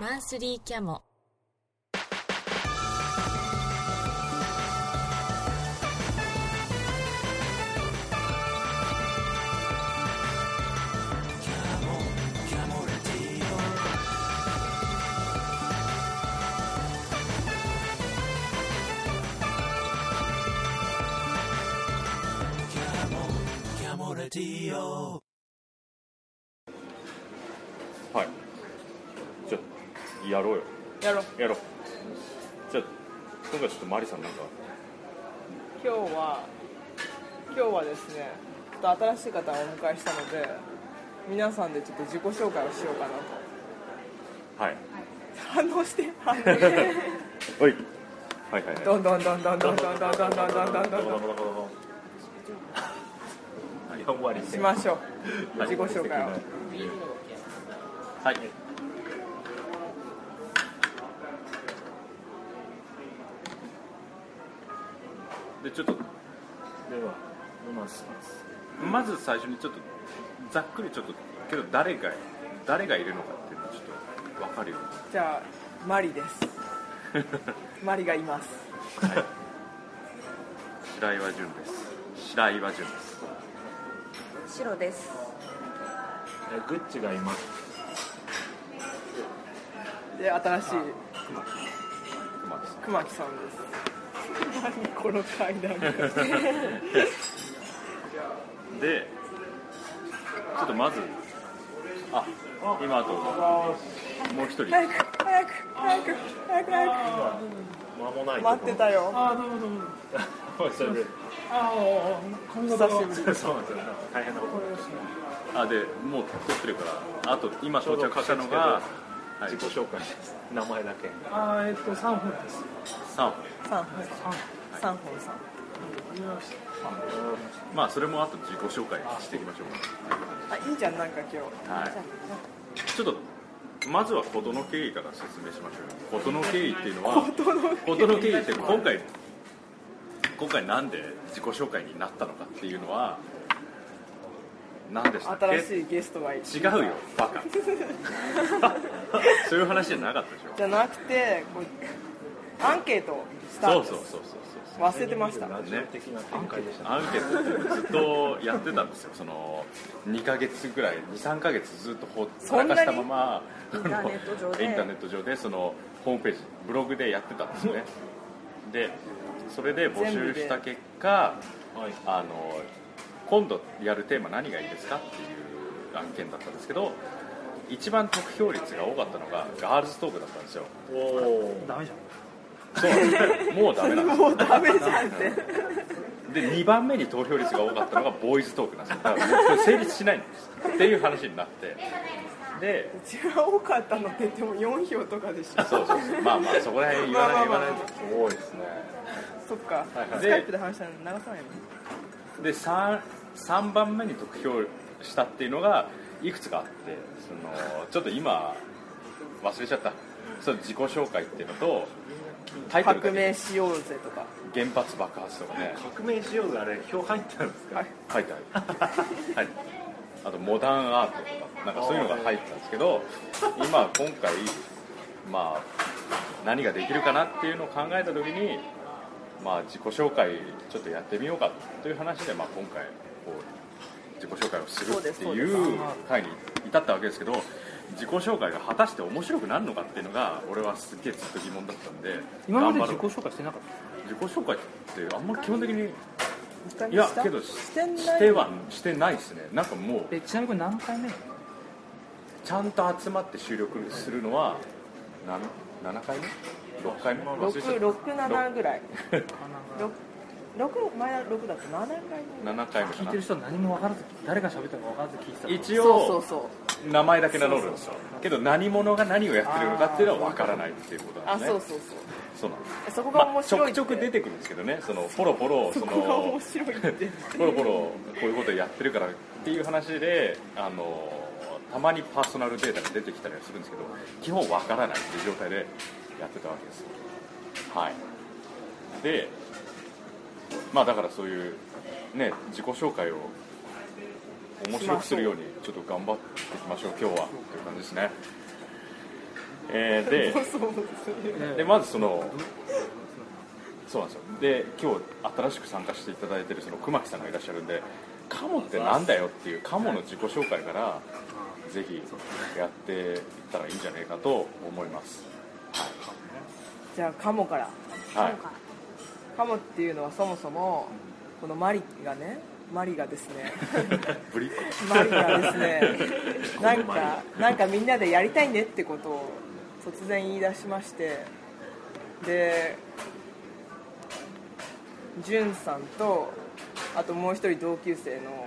マンスリーキャモマリさんなんか。今日は今日はですねちょっと新しい方をお迎えしたので皆さんでちょっと自己紹介をしようかなと。はい。反応して反応して。おい。はいはいはい。どんどんどんどんどんどんどんどんどんどんどんどんどんどん4割しましょう自己紹介をはいでちょっとでは飲ませます。まず最初にちょっとざっくりちょっとけど誰が誰がいるのかっていうのをちょっと分かるように。じゃあマリです。マリがいます。白岩純です。白岩純です。白です。えグッチがいます。で新しい熊木さんです何この階段。でちょっとまずあ今あともう一人。早く早く早く早く早間もないく待ってたよあどうもどうも。お久しぶりああ髪型久しぶりそうなんですよ大変なことあでもう撮ってるから。あと今到着したのが、はい、自己紹介です。名前だけ。あーえっと3分です。3三本。三本。さん。まあそれもあと自己紹介していきましょうあいいじゃんなんか今日。はい。ちょっとまずは事の経緯から説明しましょう事の経緯っていうのは事の経緯。って今回今回なんで自己紹介になったのかっていうのは何でしたっけ？新しいゲストがいる。違うよバカ。そういう話じゃなかったでしょ。じゃなくてこうアンケートをしたんですそうそうそうそう。忘れてました。ラジオ的な展開でしたね。アンケートずっとやってたんですよ。その2ヶ月ぐらい23ヶ月ずっとほったらかしたままインターネット上で。インターネット上でそのホームページブログでやってたんですね。でそれで募集した結果あの今度やるテーマ何がいいですかっていう案件だったんですけど一番得票率が多かったのがガールズトークだったんですよ。おおダメじゃん。そう。なんですもうダメなんですもうダメじゃんって。で2番目に投票率が多かったのがボーイズトークなんですよ。だからこれ成立しないんです。っていう話になって。で一番多かったのって言っても4票とかでしょそうそうそう。まあまあそこら辺言わない言わない多いですね。そっか、はいスカイプで話したの流さないの。で 3, 3番目に得票したっていうのがいくつかあってそのちょっと今忘れちゃった。その自己紹介っていうのとタイトルが革命しようぜとか。原発爆発とかね。革命しようがあれ票入ってるんですか？はい。書いてある、はい、あとモダンアートとかなんかそういうのが入ってたんですけど今今回まあ何ができるかなっていうのを考えた時にまあ自己紹介ちょっとやってみようかという話で、まあ、今回自己紹介をするっていう回に至ったわけですけど自己紹介が果たして面白くなるのかっていうのが俺はすっげえずっと疑問だったんで今まで自己紹介してなかっ自己紹介ってあんま基本的にいやけどしてない？してはしてないですね。なんかもうちなみにこれ何回目？ちゃんと集まって収録するのは何7回目 ?6 回目？忘れちゃった667ぐらい6前は6だと7回目7回目聞いてる人は何も分からず誰が喋ったか分からず聞いてたの。一そうそ応うそう。名前だけ名乗るんですよ。けど何者が何をやってるのかっていうのは分からないっていうことなあんですね。そうそうそう。そうなんです。そこがまあち面白いって、ょくちょく出てくるんですけどねそのポロポロそそこが面の白いってポロポロこういうことやってるからっていう話であのたまにパーソナルデータが出てきたりはするんですけど基本わからないっていう状態でやってたわけですはい。でまあだからそういうね自己紹介を面白くするようにちょっと頑張っていきましょう今日はという感じですね。えーででまずそのそうなんですよ。で今日新しく参加していただいてるその熊木さんがいらっしゃるんでカモってなんだよっていうカモの自己紹介からぜひやっていったらいいんじゃないかと思います。じゃあカモから。はいカモっていうのはそもそもこのマリがねマリがですね マリがですね なんかなんかみんなでやりたいねってことを突然言い出しましてでジュンさんとあともう一人同級生の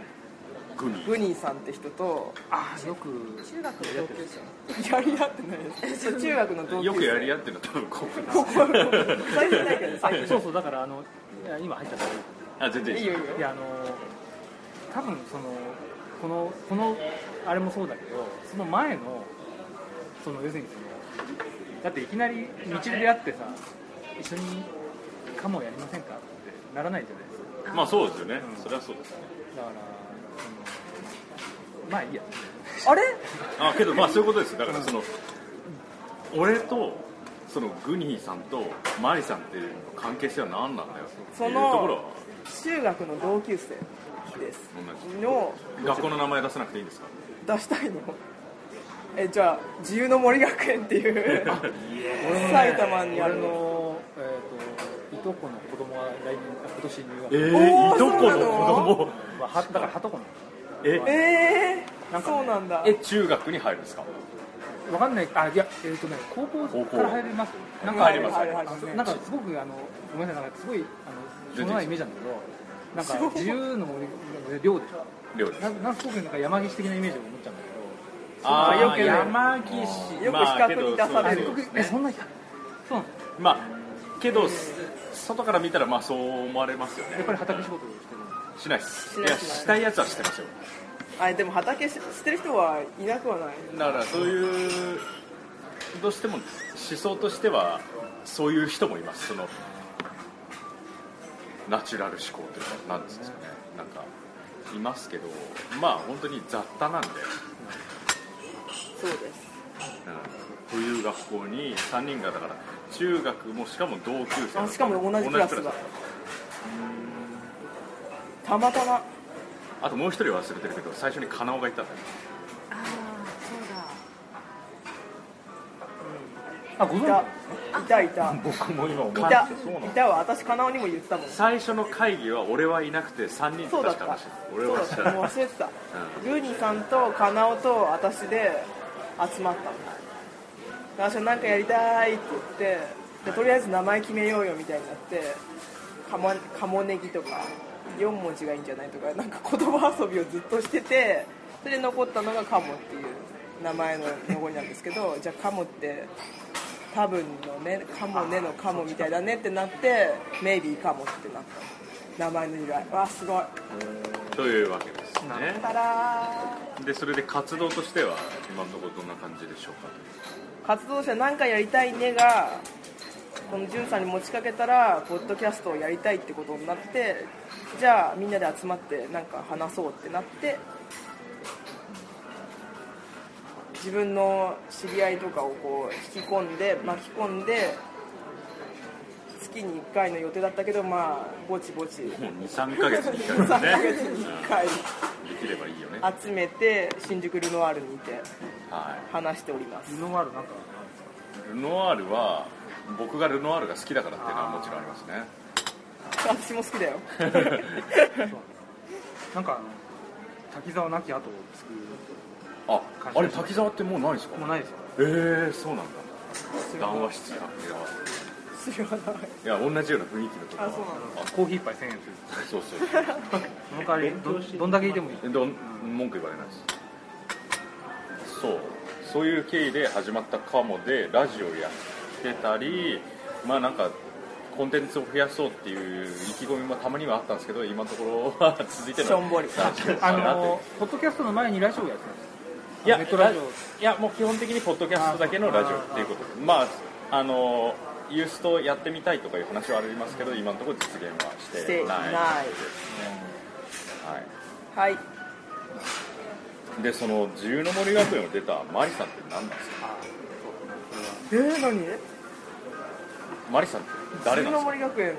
グニグニーさんって人とああよく中学の同級生。やり合ってないです。中学の同級生。よくやり合ってるのは多分ここここ最近ないけど最近。そうそうだからあのいや今入っちゃった。あ全然いい。よいいよ。いやあの多分そのこのこのあれもそうだけどその前のその要するにそのだっていきなり道で出会ってさ一緒にカモやりませんかってならないじゃないですか。まあそうですよね。うんそれはそうですね。だからまあいいや。あれ？あけどまあそういうことですだからその俺とそのグニーさんとマリさんっていう関係性は何なんだよそいうところのは中学の同級生です。同のじ学校の名前出さなくていいんですか？出したいの。えじゃあ自由の森学園っていう埼玉にある俺の、えー、といとこの子供は来年今年入学、えおーー、いとこの子供？まあ、はだからはとこの？え？えー、なんかそうなんだ。え中学に入るんですか？わかんない。あいやえっ、とね高校から入ります。なんか入りますなんかすごくあのごめんなさいなんかすごいあのしょうもないイメージなんだけどなんか自由の森寮でしょ寮で。すななんかすごくなんか山岸的なイメージを持っちゃうんだけど。あーよく山岸。よく比較に出される。まそんなそうなの？まあけど外から見たらまあそう思われますよね。やっぱり畑仕事をしてる。のしないです。いいやしたいやつはしてますよあでも畑ししてる人はいなくはない。だからそういうどうしても思想としてはそういう人もいます。そのナチュラル思考というかなんですかね。なんかいますけどまあ本当に雑多なんで、そうです。うん、という学校に3人がだから中学もしかも同級生あしかも同じクラスがたまたま。あともう一人忘れてるけど最初にカナオがいたんだよ。あああごいた。存知いたいた。僕も今思いた。いたわ私カナオにも言ったもん。最初の会議は俺はいなくて3人そうだった確か話してた俺そうだっは知らないた。もう忘れてた。グーニーさんとカナオと私で集まったの。私は何かやりたいって言ってでとりあえず名前決めようよみたいになってカモカモネギとか4文字がいいんじゃないとかなんか言葉遊びをずっとしててそれで残ったのがカモっていう名前の残りなんですけどじゃあカモって多分のねカモねのカモみたいだねってなってメイビーカモってなった。名前の由来。わあすごい。というわけですね。でそれで活動としては今のところどんな感じでしょうか？活動者何かやりたいねがこのじゅんさんに持ちかけたらポッドキャストをやりたいってことになってじゃあみんなで集まってなんか話そうってなって自分の知り合いとかをこう引き込んで巻き込んで月に1回の予定だったけどまあぼちぼち。もう23ヶ月に1 3回ヶですね月に1回。できればいいよね。集めて新宿ルノワールにいては話しております。ルノワールなんかいルノワールは僕がルノワールが好きだからっていうのはもちろんありますね。私も好きだよ。なんかあの滝沢なき後を作るああれ滝沢ってもうないですか？もうないですよ。ええー、そうなんだ。談話室滝沢知らない。いや同じような雰囲気のとこあそうなんだ。コーヒー一杯1000円するそうそうその代わりどどんだけいてもいい。えどん文句言われないです。そう。そういう経緯で始まったかもでラジオやってたりまあなんかコンテンツを増やそうっていう意気込みもたまにはあったんですけど今のところは続いてるしょんぼり。あのポッドキャストの前にラジオやってたいやネットラジオ。いやもう基本的にポッドキャストだけのラジオっていうこと。でまああのユーストやってみたいとかいう話はありますけど今のところ実現はししててない。ですねはい。はい。でその自由の森学園を出たマリさんって何なんですか？えー、何？マリさんって誰なん鶴の森学園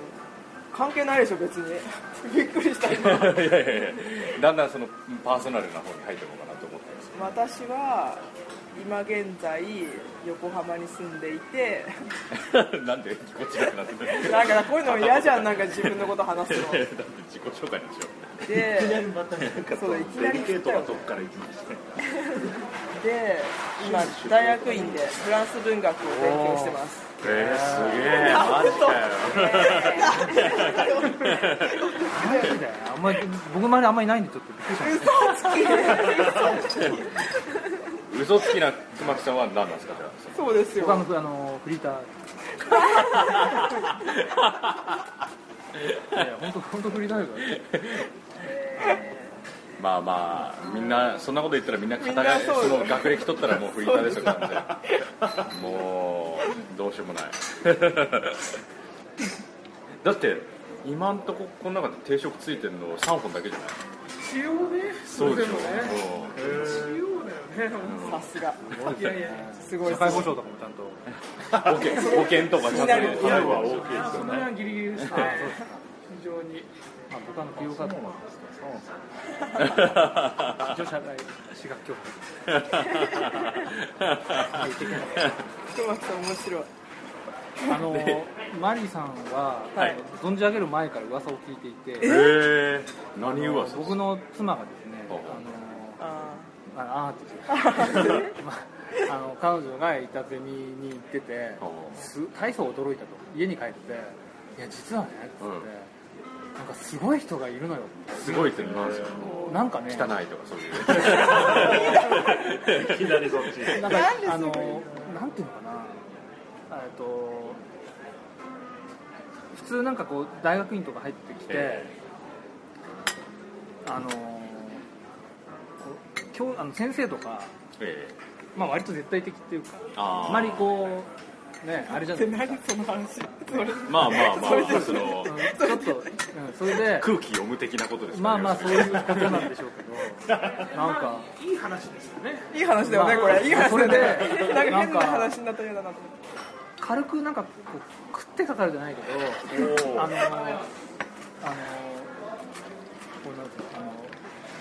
関係ないでしょ別に。びっくりした いやいやいや。だんだんそのパーソナルな方に入っていこうかなと思ったんです。私は今現在横浜に住んでいて。なんでぎこちなくなってるなんかこういうの嫌じゃんなんか自分のこと話すの。だって自己紹介にしよでいきなりまたなんかそうだいきなりデリケートなとこから行きましたねで今大学院でフランス文学を勉強してます。うえー、すげえマジかよあんまり僕周りあんまりいないんでちょっと。びっくりしました嘘つきな熊木さんは何なんですかじゃそうですよ。僕あのあのフリーター。いや本当本当フリーターだか まあまあみんなそんなこと言ったらみんな肩がなその学歴取ったらもうフリーターですよ完全にもうどうしようもない。だって今んとここの中で定食ついてるの3本だけじゃない？塩ねそうでしょもね。もう塩だよ。ね。さすが。いやいやすごい。社会保障とかもちゃんと。保険保険とかちゃんと気になるね今は OK ですよね。その辺はギリギリですね。非常にまあ、僕はの美容カード一応社会私学協会熊木さん面白いあのマリーさんは、はい存じ上げる前から噂を聞いていてへえ何噂僕の妻がですねあのあああーって、あ、あの彼女がいたゼミに行っててす大層驚いたと家に帰って「いや実はね」って言って、うんなんかすごい人がいるのよ。すごいってなんですか？なんかね。汚いとかそういう。いきなりそっち。なんかあのなんていうのかな。えっと普通なんかこう大学院とか入ってきて、えあのこう教あの先生とか、えまあ、割と絶対的っていうかあまりこうねあれじゃってない何その話。それ。まあまあまあそのうんちょっと、うん、それで。空気読む的なことですかまあまあそういうことなんでしょうけど。なんか。いい話ですよね。いい話だよねまあこれいい話それでなんか変な話になったら嫌だなと思って。軽くなんかこう食ってかかるじゃないけどあのあのこうなんていうのあの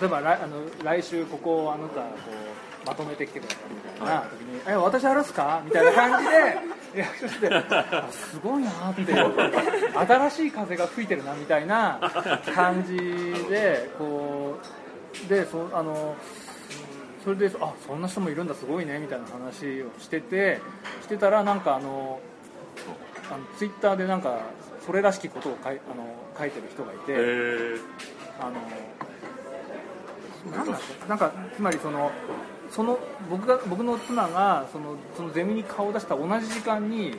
例えば来あの来週ここをあなたこうまとめてきてくださいみたいな。時に「え私あるっすか?」みたいな感じで リアクションしてあすごいなーって新しい風が吹いてるなみたいな感じでこうでそあのそれであそんな人もいるんだすごいねみたいな話をしててしてたらなんかあのあのツイッターでなんかそれらしきことを書いあの書いてる人がいて、あのなんだなんかつまりそのその僕が僕の妻がそのそのゼミに顔を出した同じ時間に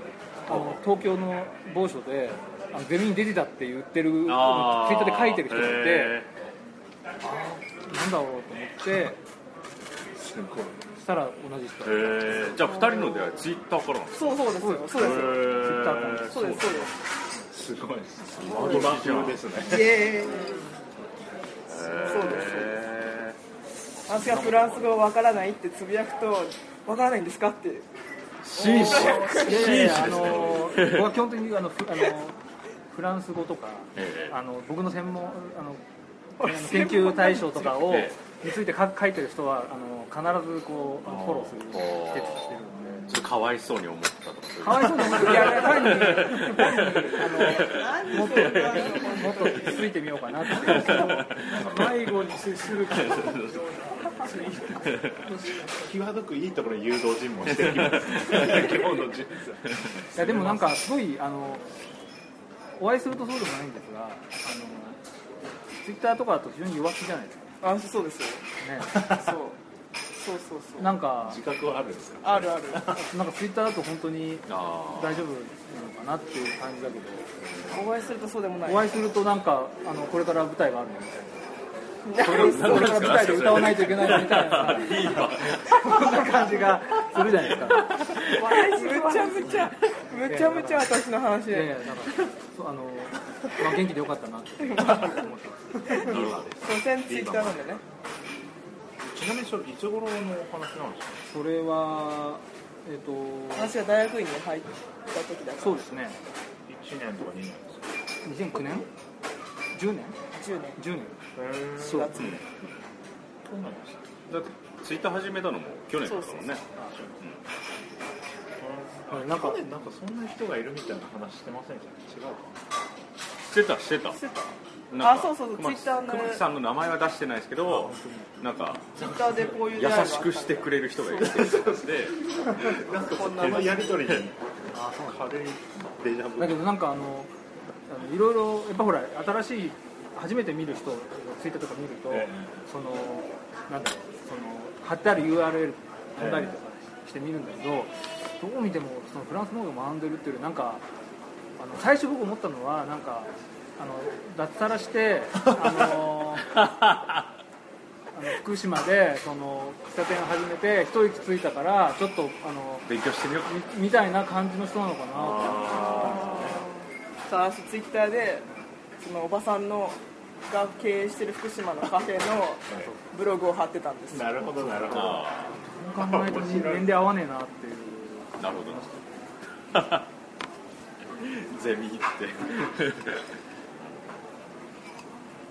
あの東京の某所であのゼミに出てたって言ってるツイッあターで書いてる人がいてへなんだろうと思ってすごい。そしたら同じ人。へえじゃあ二人の出会いツイッターからなんですか？そうそうですよ。そうです。よへー。Twitter アカウントそうです。そうです。すごい。ワードですねそうです。へ私がフランス語わからないってつぶやくとわからないんですかって。ー紳士紳士ですねの僕は基本的にあのフあのフランス語とか、ええ。あの僕の専門あの研究対象とかをえについて書書いてる人はあの必ずこうフォローするおー手してるんで。ちょっとかわいそうに思ったとかかわいそうに思っていや単に単にあのもっともっとついてみようかなって迷子に接するから際どくいいところに誘導尋問してる今日のジュいやでもなんかすごいあのお会いするとそうでもないんですがあのツイッターとかだと非常に弱気じゃないですかあそうですよね。そう。そうそうそう。なんか自覚はあるんですか？あるある。なんかツイッターだと本当にあ大丈夫なのかなっていう感じだけど。お会いするとそうでもない。お会いするとなんかあのこれから舞台があるのみたいな何それこれから舞台で歌わないといけないのみたいなそんな感じがするじゃないですかむちゃむちゃむちゃむちゃ私の話であの、まあ、元気でよかったなって思ってます。所詮ツイッターなんでねちなみにそれいつ頃のお話なんですかそれはえっ、と私が大学院に入った時だから。そうですね。1年とか2年です。か2009年？10年？10年。10年。4月そう。なんですだってツイッター始めたのも去年だったもんね。はいなんか去年なんかそんな人がいるみたいな話してませんでした違うか。してたしてた。してた。あそうそうそう熊木 Twitter の。熊木さんの名前は出してないですけどなんかツイッターでこういう優しくしてくれる人がいる。って言ってたんでなんかこんなやり取りに。軽い。デジャブ。だけどなんかあのいろいろやっぱほら新しい初めて見る人ツイッターとか見ると、えそのなんだろうその貼ってある URL 飛んだりとかして見るんだけど、どう見てもそのフランスの方が学んでるっていうよりなんかあの最初僕思ったのはなんかあの脱サラしてあの あの福島でその喫茶店を始めて一息ついたからちょっとあの勉強してみよう。みみたいな感じの人なのかなって。さあ私ツイッターでそのおばさんのが経営してる福島のカフェのブログを貼ってたんです。なるほどなるほど。あ考えて年齢合わねえなってい。うあなるほど。ゼミって。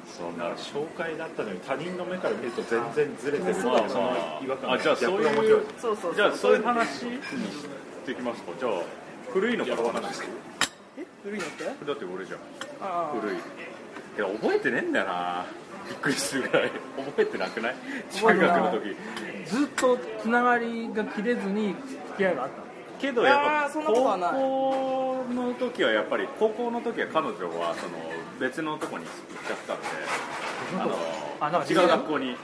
そんな紹介だったのに他人の目から見ると全然ずれてるっていうのそうは違和感あじゃあそういうそうそうそう。じゃあそういう話にしてきますか。じゃあ古いのから話して。え古いのって？だって俺じゃん。ああ。古い。いや覚えてねえんだよな。びっくりするぐらい。覚えてなくない？中学の時。ずっとつながりが切れずに付き合いがあったけどやっぱ高校の時はやっぱり高校の時は彼女はその別のとこに行っちゃったんで違う学校に。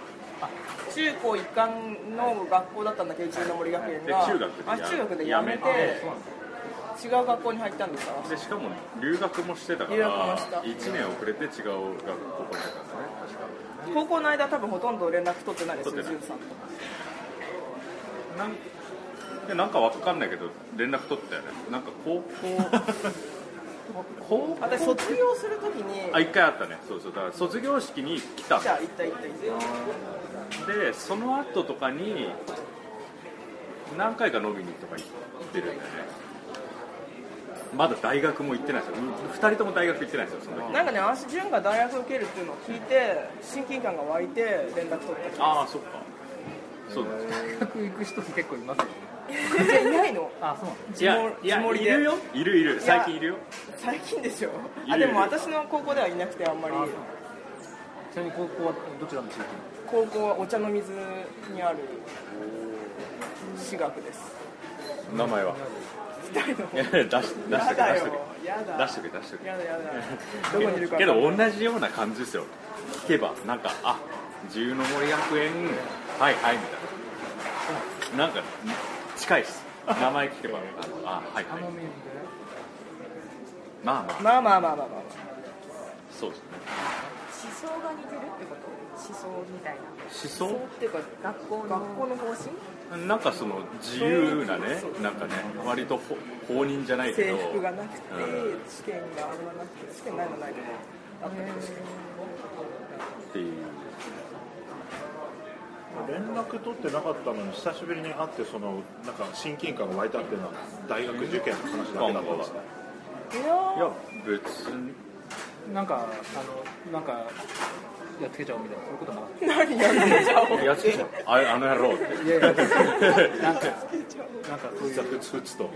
中高一貫の学校だったんだけど中の森学園がで中学でやめてて違う学校に入ったんですか？らでしかも留学もしてたか留学もらした。1年遅れて違う学校に入ったんですよね確か。高校の間多分ほとんど連絡取ってないですよ取ってない。ジュンさんと。なんでなんかわかんないけど連絡取ったよね。なんか高校高校私卒業するときにあ一回あったね。そうそう。だから卒業式に来た。じゃあ行った行った行った。でその後とかに何回か飲みにとか行ってるんだよねまだ大学も行ってないですよ。2人とも大学行ってないですよその時。なんかね私潤が大学受けるっていうのを聞いて親近感が湧いて連絡取ったああそっか。そうだ。大学行く人って結構いますよね。じゃあいないの？あそういや地盛りで。いるよ。いるいる。最近いるよ。最近でしょ？いるあでも私の高校ではいなくてあんまり。ちなみに高校はどちらの地域？高校はお茶の水にある私学です。名前は？二人のいや出し出しとけ出しとけ出しとけ出しとけやだやだどこにいるかけど同じような感じですよ聞けばなんかあ自由の森学園。はいはいみたいな。なんか近いっす。名前聞けばあのあはいはいまあまあ。まあまあまあまあまあそうですね。思想が似てるってこと。思想みたいな。思想っていうか学校の学校の方針？なんかその自由なねなんかね割とほ放任じゃないけ制ど服がなくてうん試験があれはなくて試験ないのないけどあったけど試験っていう。連絡取ってなかったのに久しぶりに会ってそのなんか親近感が湧いたっていうのは大学受験の話だけだったんですか？いやいや別になんかあのなんかやっつけちゃおうみたいなそういうことなかっー何や ってんじゃんやつけちゃう。あれあの野郎。ってたいやいやなんかなんか そういう。ふつふつと。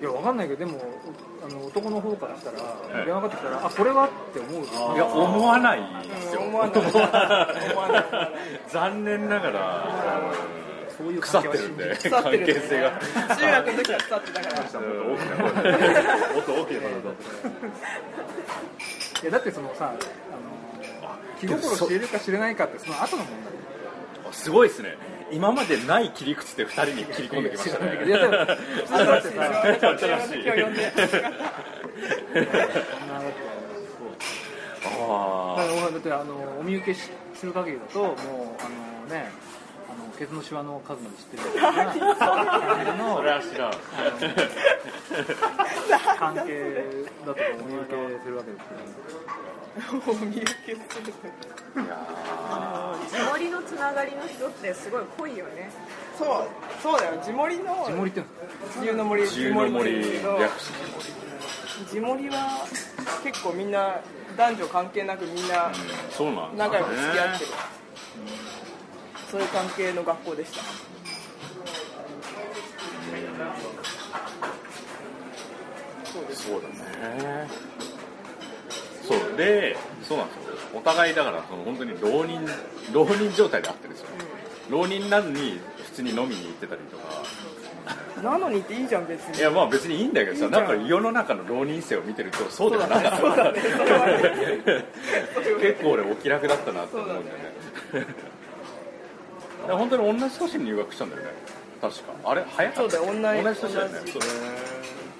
いやわかんないけどでもおあの男の方からしたらい電話かかってきたらあこれは？って思ういや思わないですよ。うん思わない。残念ながらそういう腐ってるんで関係性が。中学の時は腐ってたから。もっと大きな声で。もっと大きな声で いやだってそのさあの気心知れるか知れないかってその後の問題。すごいですね。今までない切り口で2人に切り込んできましたね。いやでも新しい新しい今日呼んでそんな だってあだってあのお見受けしする限りだともうあのねケツのシワの数まで知ってる？それは知らん。関係だとお見受けするわけですけど。お見受けするいや地森のつながりの人ってすごい濃いよね。そうそうだよ。地森の地森って自由の森自由の地森は結構みんな男女関係なくみんなそうなんだ仲良く付き合ってる、そういう関係の学校でした。そうだね。そうでそうなんですよ。お互いだからその本当に浪人浪人状態で会ってるんですよ、浪人なのに普通に飲みに行ってたりとか。なのにっていいじゃん別に。いやまあ別にいいんだけどさなんんか世の中の浪人生を見てるとそうではなかった結構俺お気楽だったなって思うん。だよね本当に同じ年に入学したんだよね。確か。あれ早かったそうだよ同じ同じ年だよね。そう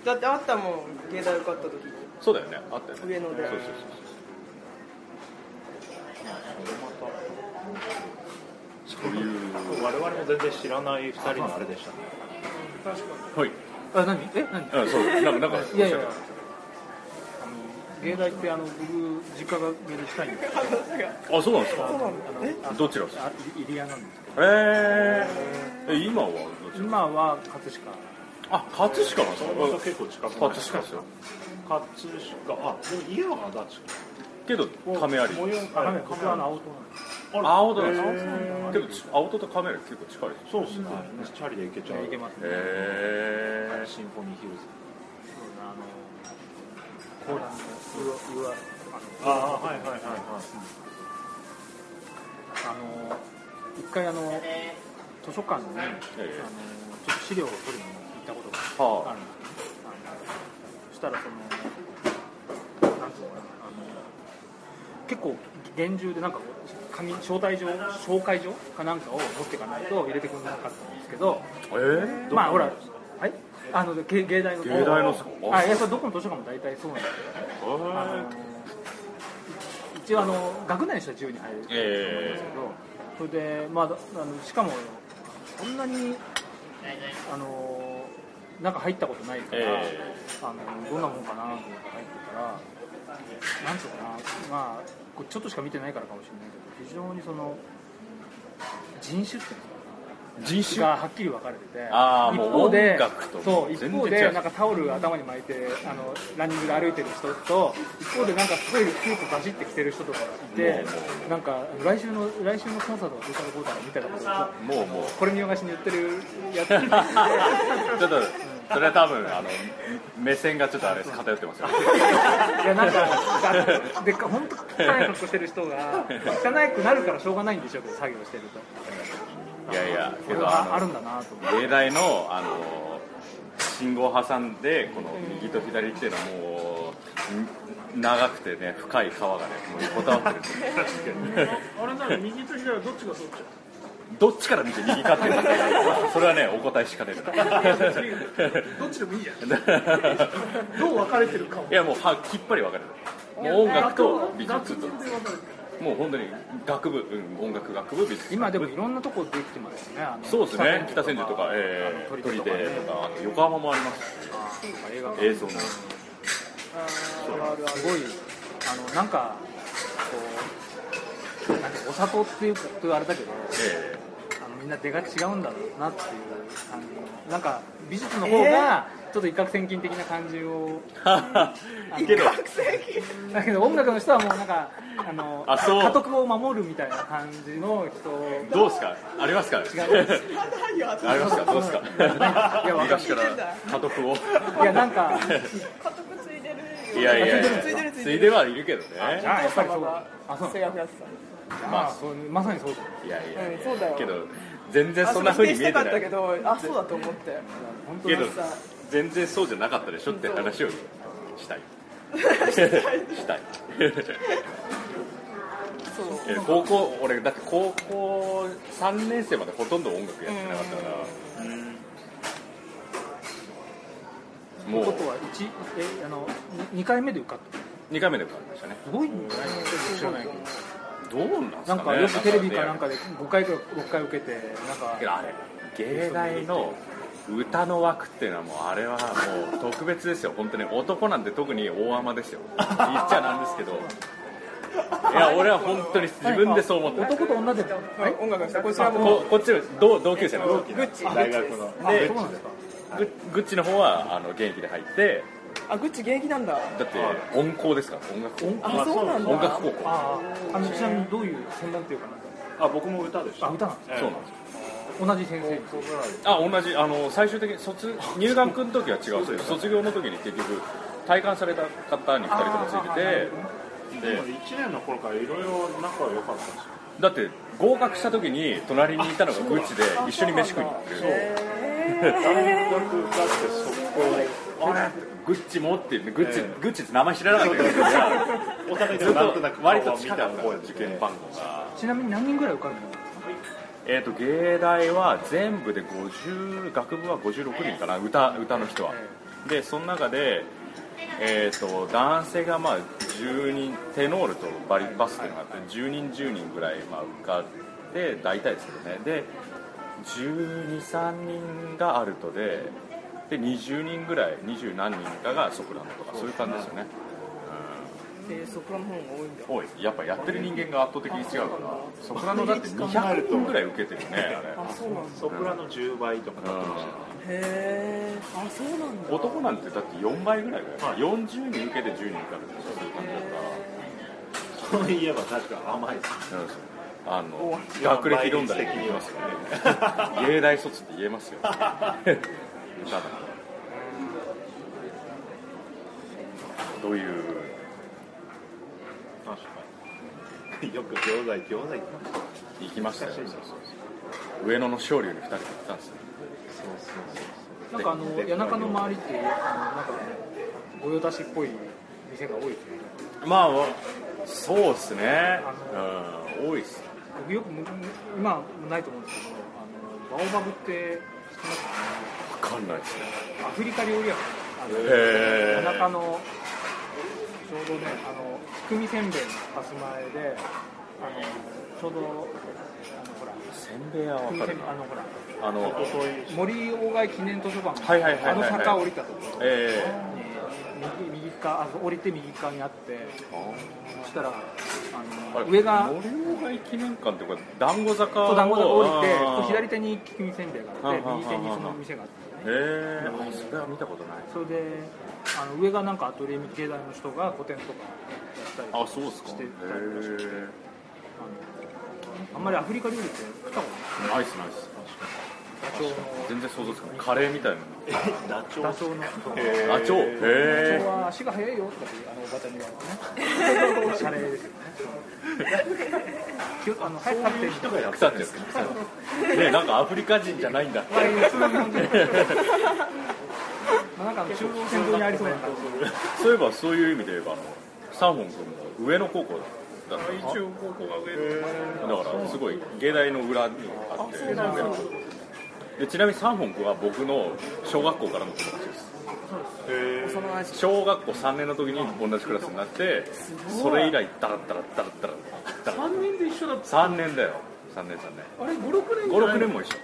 だってあったもん芸大受かった時。そうだよね。あったよね。上野で。そうそうそうそう。そういう我々も全然知らない2人のあれでしたね。はい。あ何？え何？うんそうなんかなんかいやいや芸大ってあの僕実家が芸大近いんですけどあそうなんですか？どちらですか？あ入谷なんですけど。え今はどちら今は葛飾。あ葛飾なんですか？結構近く。葛飾ですよ。葛飾。あでも家は足立けど亀有模様あ亀僕は青戸なんです。青戸なんです。けど青戸と亀有結構近いですそうですね。チャリで行けちゃう。い。けますねへシンフォニーヒルズそうだあの講談の上上ああはいはいはいはい。あの一回あの図書館に、あのえちょっと資料を取りに行ったことがあるんですけど、あのそしたらそのなんていうのかなあの結構厳重でなんか紙招待状紹介状かなんかを持っていかないと入れてくれなかったんですけどえー、まあほらはいあの芸芸大の。芸大の。あいやそれどこの図書館も大体そうなんですけどあの一応あの学内の人は自由に入れるんですけど、えそれでまああのしかもそんなにあのなんか入ったことないから、えあのどんなもんかなと思って入ってたらなんつうかなまあちょっとしか見てないからかもしれないけど非常にその人種っていうんですか人種がはっきり分かれてて一方でそう一方でなんかタオル頭に巻いてあのランニングで歩いてる人と一方でなんかすごいスーツバシって着てる人とかがいてなんか来週の来週のコンサートがどうかどこうかみたいなことをもうもう。これ見逃しに言ってるやつ。ちょっとそれは多分あの目線がちょっとあれです偏ってますよ。いやなんかだで本当汚い格好してる人が汚くなるからしょうがないんでしょうけど作業してるといやいやけどあのはあるんだなと思って。芸大のあの信号を挟んでこの右と左っていうのはもうん長くてね深い川がねもう横たわってる あれなら右と左はどっちがそっち？どっちから見て右かっていう。の それはねお答えしかねる どっちでもいいじゃんどう分かれてるかをいやもうはきっぱり分かれる。もう音楽と美学術ともう本当に学部、うん、音楽学部美術今でもいろんなとこできてますよね。あのそうですね。北千住とか、えー、鳥出砦とかね。とか横浜もあります。しあー映画映像の。すごいあのなんかこうなんかお砂糖っていうとあれだけどえあのみんな出が違うんだろうなっていう感じの。なんか美術の方がちょっと一攫千金的な感じを、え けど。だけど音楽の人はもうなんかあのあそう。家督を守るみたいな感じの人。どうですか？ありますか？違う。ありますか？どうですか？いや昔から家督を。いやなんか。家督ついでるいやいやついでるついでる。ついではいるけどね。じゃあやっぱりそうがあそう。まあそうまさにそう。だよいやいや。いやうんそうだよ。けど全然たそんな風に見えてかない。ったけどあそうだと思って。本当けどにさ全然そうじゃなかったでしょって話をしたい。したい。高校俺だって高校3年生までほとんど音楽やってなかったから。もう。ことは一えあの2回目で受かった2回目で受かりましたね。すごいんじゃないの知らないけどどうなんですかね。なんかよくテレビかなんかかで5回か6回受けてなんか。あれ芸大の歌の枠っていうのはもうあれはもう特別ですよ。本当に男なんて特に大甘ですよ。言っちゃなんですけど。いや俺は本当に自分でそう思った男と女で。はい。音楽の人こちらも。ここっち同同級生なんです。よグッチ。大学の。あでそうなんですか。ググッチの方はあの現役で入って。あグッチ現役なんだ。だって音高ですから。音楽高あそうなんだ。音楽高校。あのちなみにどういう専門っていうかなんか。あ僕も歌でした。あ歌なんですかそうなんです。よ同じ先生。あ同じ。あの最終的に卒入学の時は違う。んです。けど卒業の時に結局体感された方に2人ともついててでもで1年の頃からいろいろ仲は良かったですよ。だって合格した時に隣にいたのがグッチで一緒に飯食いに行ってる。大学だってそこあれグッチもっていうグッチ、グッチって名前知らなかったけど。お互いずっと割と近かった。受験番号が。ちなみに何人ぐらい受かるの？えー、と芸大は全部で50学部は56人かな歌歌の人は。でその中で、えー、と男性がまあ10人テノールとバリバスっていうのがあって10人10人ぐらいまあ受かって大体ですけどね。で123人がアルトでで20人ぐらい20何人かがソプラノとかそういう感じですよね、えーソプラノの方が多いんだ。多い。やっぱやってる人間が圧倒的に違うから。ソプラノだって200分ぐらい受けてるねあれ。あそうなんだ。ソプラノ10倍とかなってました。へえあそうなんだ。男なんてだって4倍ぐらいだよ、40人受けて10人受かるってそういう感じだそういえば確か甘いですからあの学歴読んだら言いますよね。芸大卒って言えますよ ただどういう確かに よく餃子餃子行きました行きましたよ。上野の昇竜に2人で行ったんですよ。なんかあの谷中の周りってあのなんか御用達っぽい店が多いですよね。まあそうですね。うん多いっす。僕よくむ今はないと思うんですけどあのバオバブって知ってますか分かんないですね。アフリカ料理屋へー。谷中のちょうどねあのひくみせんべいのパス前であのちょうどあのほらせんべい屋はかるな。あのほらあの森鴎外記念図書館。はいはいあの坂降りたところえ。に右右側あ降りて右側にあってえそしたらあの上が森鴎外記念館っていうか団子坂をそう団子坂降りて左手にきみせんべいがあって右手にその店があってへえあそれは見たことない。それであの上がなんかアトリエ芸大の人が個展とかやったりあそうですしてたりとかしてえあのあんまりアフリカ料理って食ったことない。ナイスナイスダチョウの全然想像つかない。カレーみたいな。ダチョウ。ダチョウの。ダチョウ？は。足が速いよとかってあのおばちゃんに言われてねですよねあの早く食べて人がやったんですかねなんかアフリカ人じゃないんだってなんか中央線上にありそうな感じそういえばそういう意味で言えばあのサーモン君も上野高校だだからすごい芸大の裏にあってでちなみにサーモン君は僕の小学校からの友達です。小学校3年の時に同じクラスになってそれ以来ダラッダラッダラッダラッダラッ3年で一緒だった3年だよ3年3年あれ56年じゃない56年も一緒、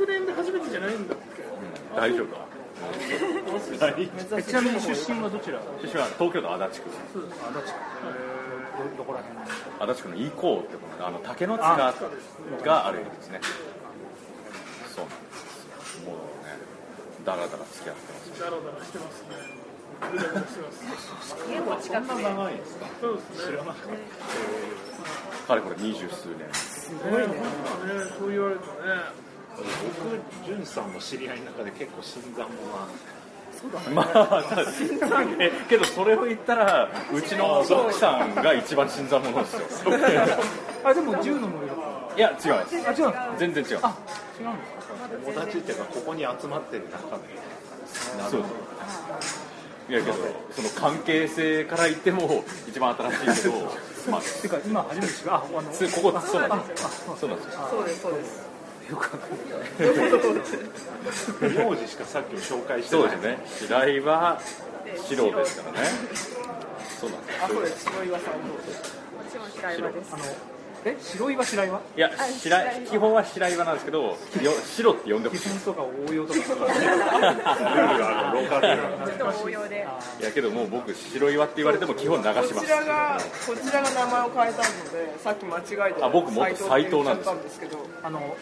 56年で初めてじゃないんだっけうん、大丈夫だえちなみに出身はどちら出身は東京都足立区足立区どどこら辺足立区のイコーってあの竹の塚があるんですねそうなんですよもうねだらだら付き合ってます。ダラダラしてます。ねぐだぐだしてます家も近くで長いですかそうですねかれこれ二十数年すごいねねそう言われるとね僕潤さんの知り合いの中で結構新参者はまあえけどそれを言ったらうちの奥さんが一番新参者ですよあでも銃のもいや違いますあ違う全然違うあ違うんですか友達っていうかここに集まってる中でそう。いやけどその関係性から言っても一番新しいけど まあ。てか今初めて知るああのつここそうなんですよ。あそうなんですよ。そうですそうです名字しかさっきも紹介してない。そうですね。平井は白ですからね。そうなんです。あそうです。白岩さんも。私も白岩です。あのえ白岩白岩いや白い基本は白岩なんですけどよ白って呼んでほしい基本とか応用とか。ルールがあるロー。カルルールがちょっと応用でいやけどもう僕白岩って言われても基本流します。こちらがこちらが名前を変えたのでさっき間違えてあ僕もっと斎藤なんです。けど。あの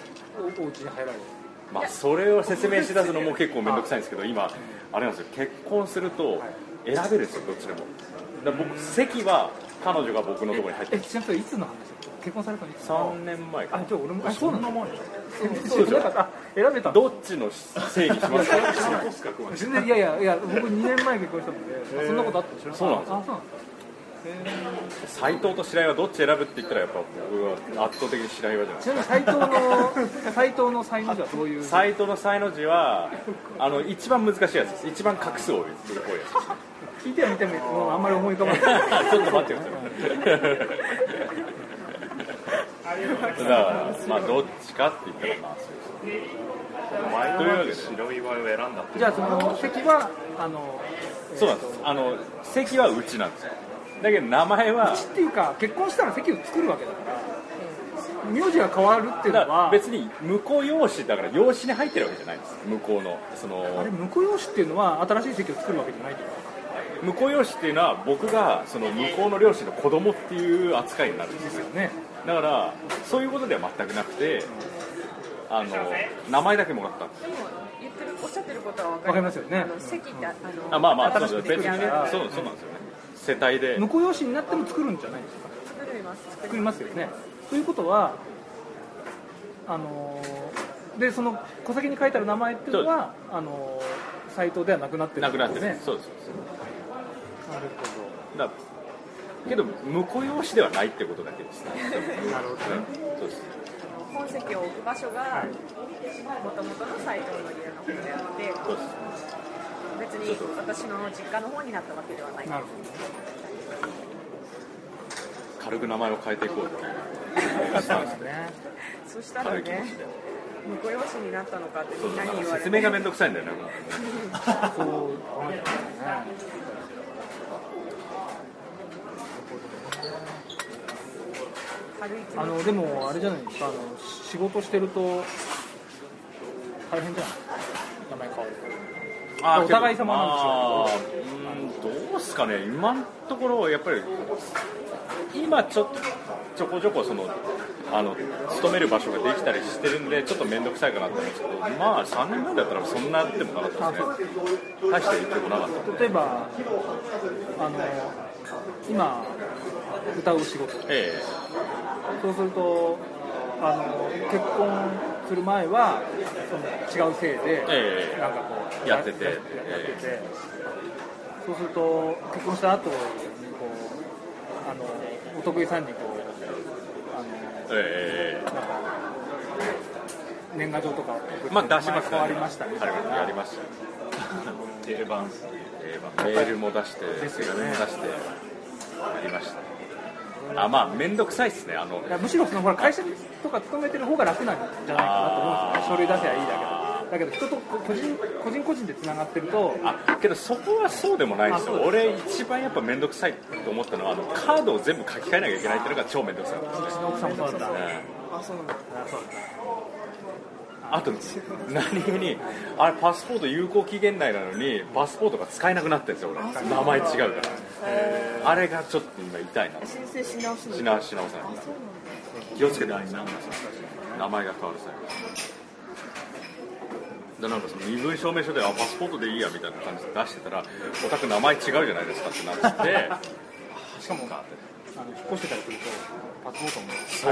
おお家に入られるまあそれを説明しだすのも結構面倒くさいんですけど今あれなんですよ。結婚すると選べるんですよどっちでも。だ僕席は彼女が僕のところに入ってえちなみにいつの話結婚されたのいつ？3年前かあじゃあ俺もあそう。なんそうそう。なんかあ選べたの？どっちの正義しますか？全然い。やいやいや僕2年前結婚したので、あそんなことあったの？知らなかった。そうなんですよ斎藤と白岩どっち選ぶって言ったらやっぱ僕は圧倒的に白岩じゃないちなみに斎藤の斎藤の才能字はどういう？斎藤の才の字はあの一番難しいやつです。一番画数多いや聞いてはみてもあんまり思い浮かばない。つ ちょっと待ってくださいだからまあどっちかって言ったらまあそうですお前は白岩を選んだじゃあその席はあのそうなんです。あの席はうちなんですよ。だけど名前はっていうか結婚したら席を作るわけだから名字が変わるっていうのは別に向こう用紙だから用紙に入ってるわけじゃないんです。向こうのそあれの婿養子っていうのは新しい席を作るわけじゃないってこと向こう用紙っていうのは僕がその向こうの両親の子供っていう扱いになるんですよね。だからそういうことでは全くなくてあの名前だけもらった。んです言ってるおっしゃってることは分わかりますよね。あの席ってあのあまあまあ別にそうそうなんですよね。世帯で。婿養子になっても作るんじゃないですか。作ります。作作りますよね。ということはあのーでその戸籍に書いてある名前っていうのはあのーサイトではなくなってるなくなってねねそうです。そうですなるだからけど婿養子ではないってことだけですね。ほどなるほどね。そうです本籍を置く場所がもともとの斎藤の家の方であって別に私の実家の方になったわけではない。なるほ軽く名前を変えていこうって。いうどそうですねそしたらね婿養子になったのかってみんなに言われて説明がめんどくさい。んだよねそう 思いますね軽い気持ちあのでもあれじゃないですか。あの仕事してると大変じゃない？名前変わるあーお互い様なんでしょうんどうすかね。今のところやっぱり今ちょっとちょこちょこそのあの勤める場所ができたりしてるんでちょっと面倒くさいかなと思うんですけどまあ3年前だったらそんなでもなかったですね。大した影響もなかった例えばあの今歌う仕事。えそうするとあの結婚する前はその違う姓で、ええ。なんかこうやってて。やってて、そうすると結婚した後にこうあのお得意さんにこうあえええのなんか年賀状とか送ってまあ出します変わりましたみたいな。やりました。定番。えーメールも出して出してやりましたあまあ面倒くさいっすねあの。むしろそのほら会社とか勤めてる方が楽なんじゃないかなと思うんですよね。書類出せばいいだけだだけど人と個人個人個人でつながってるとあけどそこはそうでもないですよ。俺一番やっぱ面倒くさいと思ったのはあのカードを全部書き換えなきゃいけないっていうのが超面倒くさい、うちの奥さんもそうだった、うん。あそうなんだ。あと何気にあれパスポート有効期限内なのにパスポートが使えなくなってるんですよ俺。名前違うからあれがちょっと今痛いな。申請し直しし直し直さない気をつけて名前が変わる際でなんかその身分証明書であパスポートでいいやみたいな感じで出してたらお宅名前違うじゃないですかってなって。しかもあの引っ越してたりするとパスポートも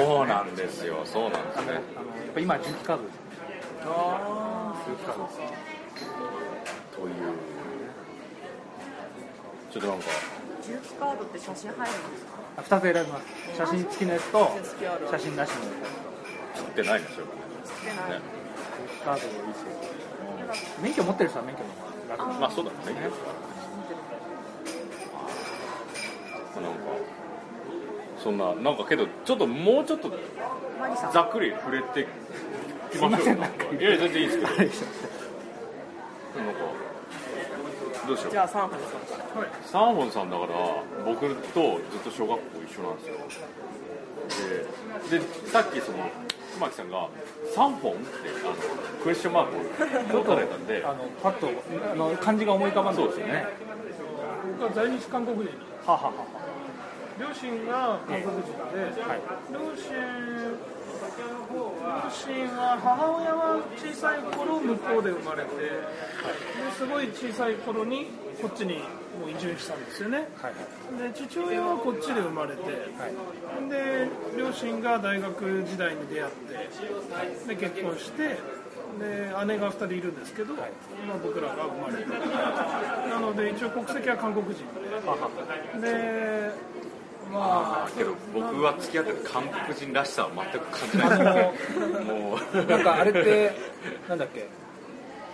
そうなんですよそうなんですあのあのやねっぱ今重機カード。ですあ重機カードですという。ちょっとなんか重機カードって写真入るんですか？あ2つ選びます。写真付きのやつと写真なしの作ってないんですよつけない、ね。重機カードいいですよ。免許持ってる人は免許の方が楽まあそうだね。なんかそんななんかけどちょっともうちょっとざっくり触れてきましょうすいませんなんか。いや全然いいですけど。なんかどうしよう。じゃあサンファさんからサンホンさんだから僕とずっと小学校一緒なんですよ。ででさっきその熊木さんが3本ってあのクエスチョンマークを書かれたんであのパッとあの漢字が思い浮かばないそうですよね。僕は在日韓国人。ははは両親が韓国人で、はい両親両親は母親は小さい頃向こうで生まれて、ですごい小さい頃にこっちにもう移住したんですよね。はいはい。で父親はこっちで生まれて、で両親が大学時代に出会ってで結婚してで姉が2人いるんですけど、まあ、僕らが生まれて。なので一応国籍は韓国人で。でまあけど僕は付き合ってる韓国人らしさは全く感じない。もう。なんかあれってなんだっけ？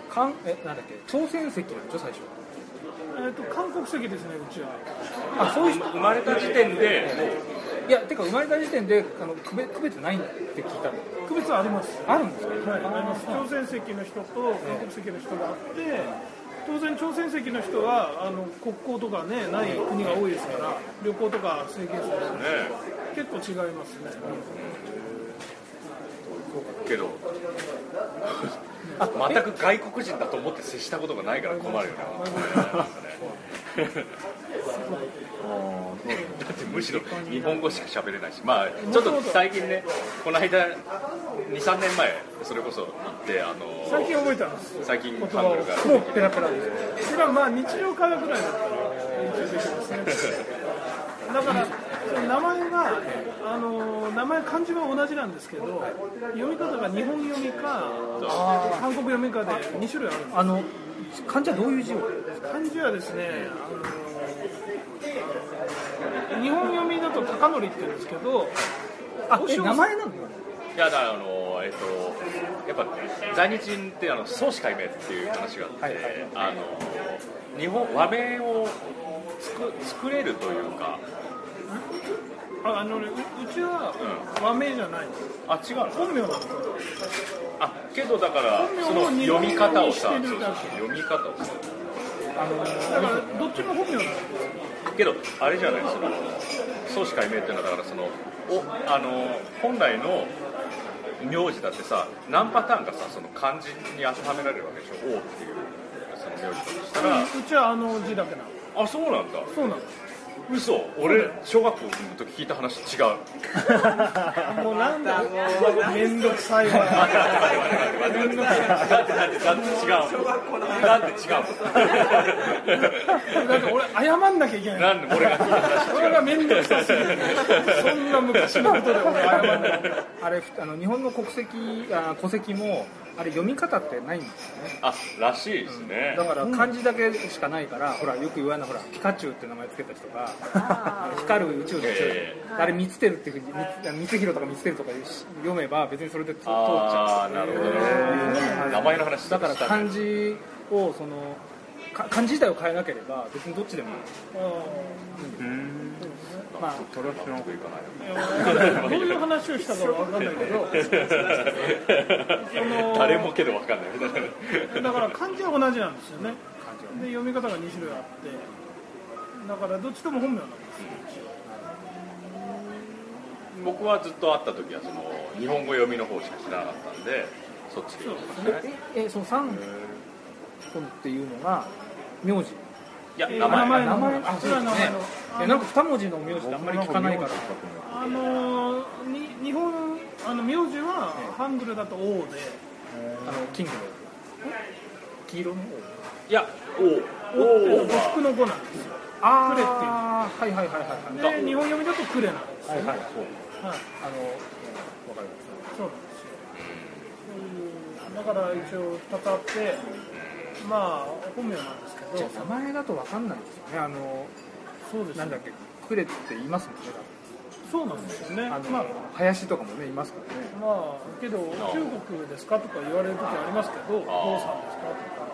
かんえなんだっけ？朝鮮籍なんでしょ最初えっと韓国籍ですねうちは。あそういう人？生まれた時点で？いやてか生まれた時点であの区別区別ないって聞いたの。区別はあります。あるんですか？はい、あります。朝鮮籍の人と韓国籍の人があって当然朝鮮籍の人はあの国交とかねない国が多いですから旅行とか制限されてね結構違いますね。けど全く外国人だと思って接したことがないから困るよね。だってむしろ日本語しか喋れないし。まあちょっと最近ねこの間23年前それこそ行ってあの最近覚えたんです最近ハングルが。もうペラペラですそれはまあ日常会話ぐらいだったら だから名前があの名前漢字は同じなんですけど読み方が日本読みか韓国読みかで2種類あるんです。あの漢字はどういう字を？漢字はですね、あの日本読みだと高則って言うんですけど、あ名前なの？いやだあのえっとやっぱ在日人ってあの創始解明っていう話があって、はい。はいあの日本和名を作作れるというかああのね、ううちは和名じゃない、あ違うの？本名なんですよ。あけどだから本名をその読み方をさ日本語にしてるだけそうそう読み方をさあのだからどっちも本名なんですよ。けどあれじゃないその創始解明っていうのはだからそのおあの本来の名字だってさ何パターンかさその漢字に当てはめられるわけでしょ王っていうその名字だとしたらうちはあの字だけなの。あそうなんだそうなんです。嘘俺小学校の時聞いた話違う もうなんだ、めんどくさいわ。めんどくさいだってだってだって違うだって違だって俺謝んなきゃいけうない。なんで俺が聞いた話それがめんどくさすぎる。そんな昔のことで俺謝んな。あれあの日本の国籍あ戸籍もあれ読み方ってないんですよね。あらしいですね。だから漢字だけしかないから、ほらよく言われるのほらピカチュウって名前つけた人が光る宇宙の宇宙、えあれ三つてるっていうふうにみ光弘とか三つてるとか読めば別にそれで通通っちゃああなるほどね。名前の話うだから漢字をそのか漢字自体を変えなければ別にどっちでもまあ。それは知らなくいかないどういう話をしたかわかんないけど、の誰もけど分かんない。みたいなだから漢字は同じなんですよね。で読み方が2種類あって、だからどっちとも本名なんですよ。僕はずっと会った時はその日本語読みの方しか知らなかったんでそっち。で読んでましたね。ええその三本っていうのが名字いやえー名前。名前。名前。あそれは名前のえなんか二文字の名字ってあんまり聞かないから。あのに日本あの名字はハングルだと王で、あのキングの黄色のいやおおおお呉服の語なんですよ。あクレっていう。あはいはいはいはいはい。で日本読みだとクレなんです。はいはいはい。あのわかります。そうなんですよ。うん。だから一応2つあって、まあ本名なんですけど、じゃあ名前だとわかんないですよね。あのそうです。なんだっけクレって言いますもんね。そうなんですよね。あの、まあ。林とかもねいますからね。まあけど中国ですかとか言われる時ありますけど、どうさんですかとか。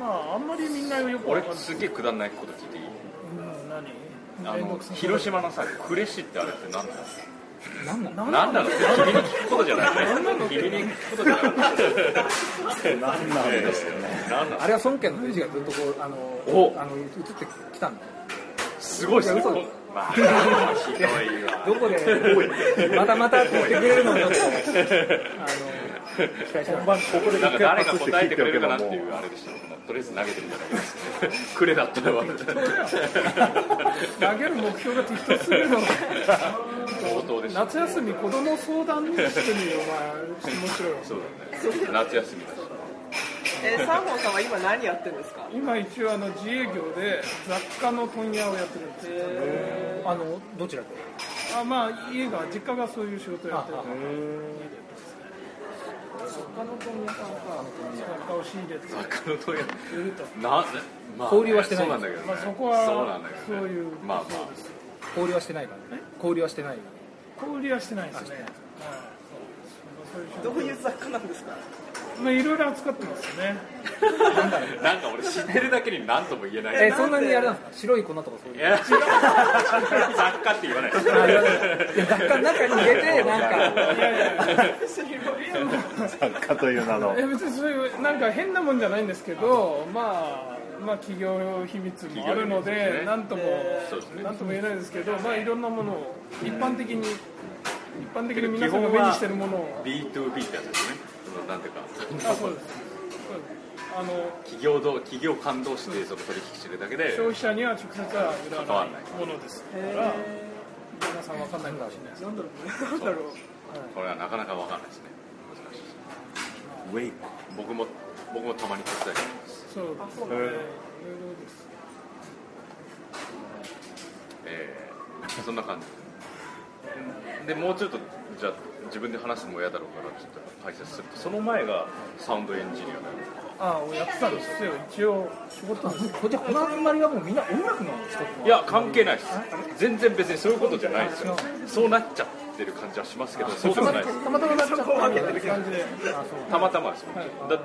まああんまりみんなよくわ俺かんない。すげえくだらないこと聞いていい？うん何？あの広島のさ呉市ってあれって何なのなんなの何なのって君に聞くことじゃない君に聞くことじゃない。何なんですよねあれは孫権の弟子がずっとこうあのお。あの移ってきたんだよすごいすごい。まあひどいわ。どこでまたまたって言ってくれるのっとあの本番ここで一回なんか誰が答えてくれるかなっていう。うあれでしたけどとりあえず投げてみただけですくれだったら投げる目標が適当すぎるの相当でした夏休み子供相談室にお前質問しろよそうだね夏休みだしえサンホンさんは今何やってるんですか？今一応あの自営業で雑貨の問屋をやってるんですよあのどちらであまあ家が実家がそういう仕事をやってる他の問屋さんか。雑貨を仕入れて雑貨の問屋。売るとな、まあ、交流はしてない。そうなんだけどね、まあそこはそうなんだけど、ね、そういうまあまそうです交流はしてないからね。交流はしてない。小売りはしてないですね。はい。どういう雑貨なんですか？事まあいろいろ扱ってますよね。あなんか俺知ってるだけに何とも言えない。えそんなにあれなんですか？白い粉とかそういういや。雑貨って言わない。い。いや雑貨の中に入れてなんか。いやいや作家という名の。いや別にそういうなんか変なもんじゃないんですけどまあまあ企業秘密もあるのでなんともそうですね。なんとも言えないですけどまあいろんなものを一般的に一般的に皆さんが目にしてるものを。B2B ってやつですねそのなんていうかあそうです。そうです。あの企業同企業間同士でその取引してるだけで消費者には直接は売らな関わらないいものです。から皆さんわかんないかもしれないです。なんだろうなんだろう。これはなかなかわかんないですね。難しいウェイ僕も僕もたまに手伝います。そうですねいろいろですえーそんな感じでもうちょっとじゃあ自分で話すのも嫌だろうからちょっと解説すると。その前がサウンドエンジニああやってたんですよ。一応仕事こっちこの集まりはもうみんな音楽の人アいや関係ないです。全然別にそういうことじゃないですよ。そうなっちゃってる感じはしますけどそうでもないです。たまたまなっちゃった感じで。たまたまですよだ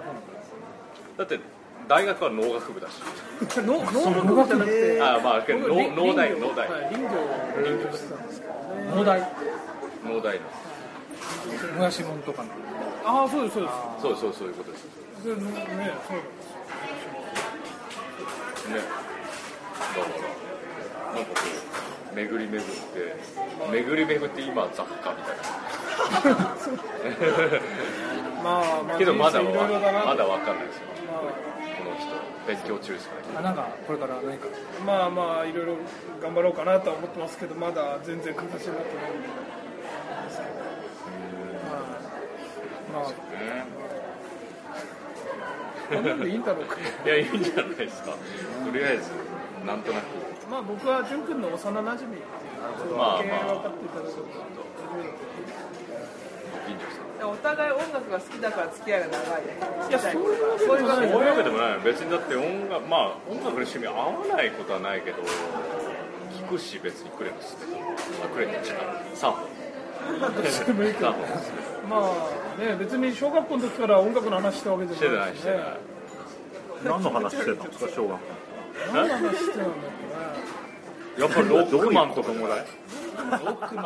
だって大学は農学部だし。の農学じゃなくて。あまあけど僕農農大農大。はい林業林業してたんですけどね。農大。農大の。もやしもんとかの。ああそうですそうでそうそうそういうことです。ねそうね。だからなんかこう巡り巡って巡り巡って今雑貨みたいな。まあまあけどまだ人生いろいろだなまだわかんないですよ。まあ勉強中ですからあなんかこれから何か。まあまあいろいろ頑張ろうかなとは思ってますけどまだ全然形になってないんで。まあまあねこんなんでいいんだろうかいやいいんじゃないですか。とりあえずなんとなく。まあ僕は淳君の幼馴染っていうまあだけ分かっていただくと銀城さんお互い音楽が好きだから付き合いが長いいやそういうわけでもない。そういうわけでもない別にだって音楽まあ音楽の趣味合わないことはないけど聞くし別にくれますあくれって違うサーフォン。サーフォン。ですねまあね別に小学校の時から音楽の話したわけじゃなしね。ないいしてない何の話してたんですか小学校何の話してたんだっけ？なやっぱりロックマンとか子供だいロックマン